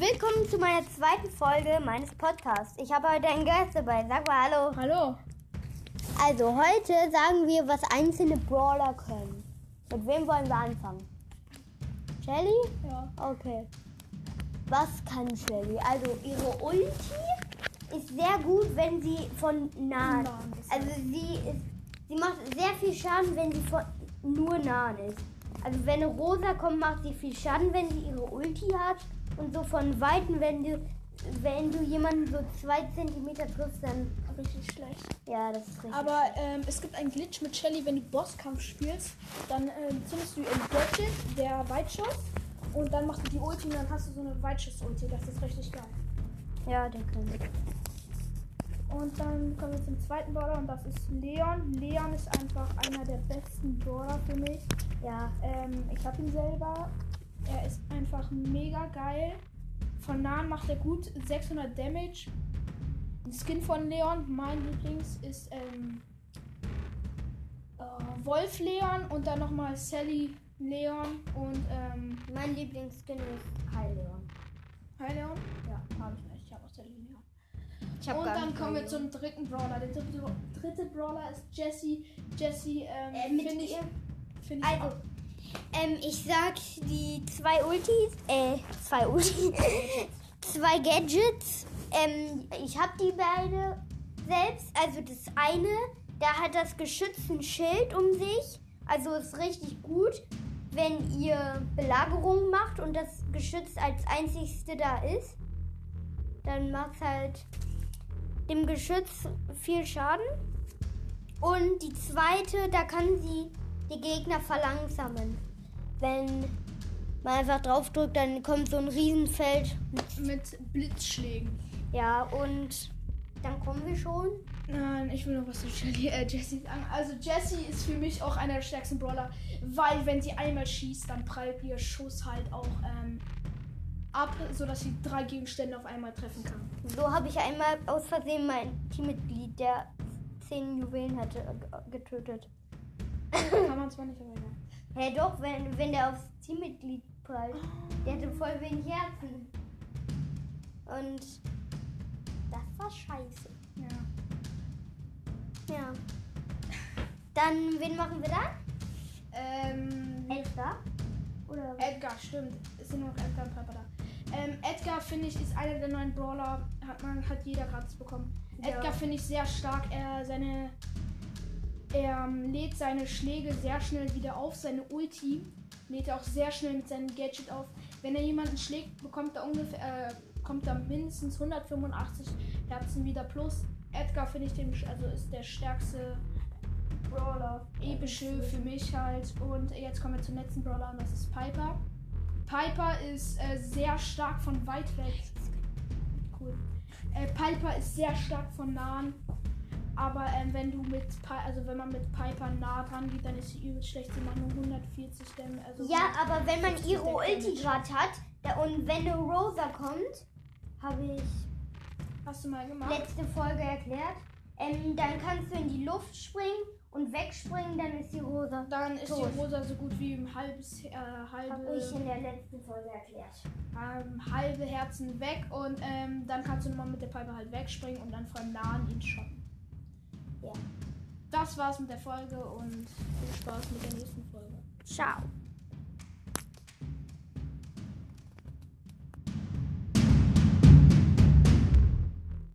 Willkommen zu meiner zweiten Folge meines Podcasts. Ich habe heute einen Gast dabei. Sag mal Hallo. Hallo. Also heute sagen wir, was einzelne Brawler können. Mit wem wollen wir anfangen? Shelly? Ja. Okay. Was kann Shelly? Also ihre Ulti ist sehr gut, wenn sie von ist. Also sie ist, sie macht sehr viel Schaden, wenn sie von nur nahen ist. Also wenn eine Rosa kommt, macht sie viel Schaden, wenn sie ihre Ulti hat. Und so von Weitem, wenn du, wenn du jemanden so zwei Zentimeter triffst, dann Richtig schlecht. ja, das ist richtig. Aber ähm, es gibt einen Glitch mit Shelly, wenn du Bosskampf spielst, dann ähm, zündest du im Gadget, der Weitschuss, und dann machst du die Ulti und dann hast du so eine Weitschuss-Ulti. Das ist richtig geil. ja, der kann. Und dann kommen wir zum zweiten Brawler und das ist Leon. Leon ist einfach einer der besten Brawler für mich. Ja, Ähm, ich habe ihn selber. Ist einfach mega geil. Von nahen macht er gut 600 Damage. Ein Skin von Leon, mein Lieblings, ist ähm, äh, Wolf Leon und dann nochmal Sally Leon und ähm, mein Lieblingsskin ist Heil Leon. Hi Leon? Ja, habe ich nicht. Ich habe auch Sally Leon. Und dann kommen wir zum dritten Brawler. Der dritte, dritte Brawler ist Jessie. Jessie, ähm, Äh, finde ich, find ich Also, ähm, ich sag die zwei Ultis, äh, zwei Ultis, zwei Gadgets. Ähm, ich hab die beide selbst. Also das eine, da hat das Geschütz ein Schild um sich. Also ist richtig gut, wenn ihr Belagerung macht und das Geschütz als einzigste da ist. Dann macht halt dem Geschütz viel Schaden. Und die zweite, da kann sie die Gegner verlangsamen. Wenn man einfach draufdrückt, dann kommt so ein Riesenfeld. mit Blitzschlägen. Ja, und dann kommen wir schon. Nein, ich will noch was zu äh, Jessie sagen. Also Jessie ist für mich auch einer der stärksten Brawler, weil wenn sie einmal schießt, dann prallt ihr Schuss halt auch ähm, ab, sodass sie drei Gegenstände auf einmal treffen kann. So habe ich einmal aus Versehen mein Teammitglied, der 10 Juwelen hatte, äh, getötet. Kann man zwar nicht, aber ja. Hä, doch, wenn, wenn der aufs Teammitglied prallt. Der hatte voll wenig Herzen. Und das war scheiße. ja. Ja. Dann, wen machen wir dann? Ähm, Elfter? Oder Edgar, stimmt. Es sind nur noch Edgar und Piper da. Ähm, Edgar, finde ich, ist einer der neuen Brawler. Hat, man, hat jeder gratis bekommen. Ja. Edgar finde ich sehr stark. Er, seine, er ähm, lädt seine Schläge sehr schnell wieder auf. Seine Ulti lädt er auch sehr schnell mit seinem Gadget auf. Wenn er jemanden schlägt, bekommt er ungefähr, äh, kommt er mindestens 185 Herzen wieder plus. Edgar finde ich den, also ist der stärkste Brawler. Epische für mich halt. Und jetzt kommen wir zum letzten Brawler und das ist Piper. Piper ist äh, sehr stark von weit weg. Cool. Äh, Piper ist sehr stark von nahen. Aber ähm, wenn du mit also wenn man mit Piper nah dran geht, dann ist sie übel schlecht. Sie macht nur 140 Damage. Also Ja, aber wenn man 50 ihre. Ulti gerade hat da, und wenn eine Rosa kommt, habe ich Hast du mal gemacht? letzte Folge erklärt, ähm, dann kannst du in die Luft springen und wegspringen, dann ist die Rosa. Dann ist tot. die Rosa so gut wie ein halbes, äh, Habe halbe, ich in der letzten Folge erklärt. ähm, halbe Herzen weg und ähm, dann kannst du nochmal mit der Piper halt wegspringen und dann von nahen ihn schotten. Ja. Das war's mit der Folge und viel Spaß mit der nächsten Folge. Ciao.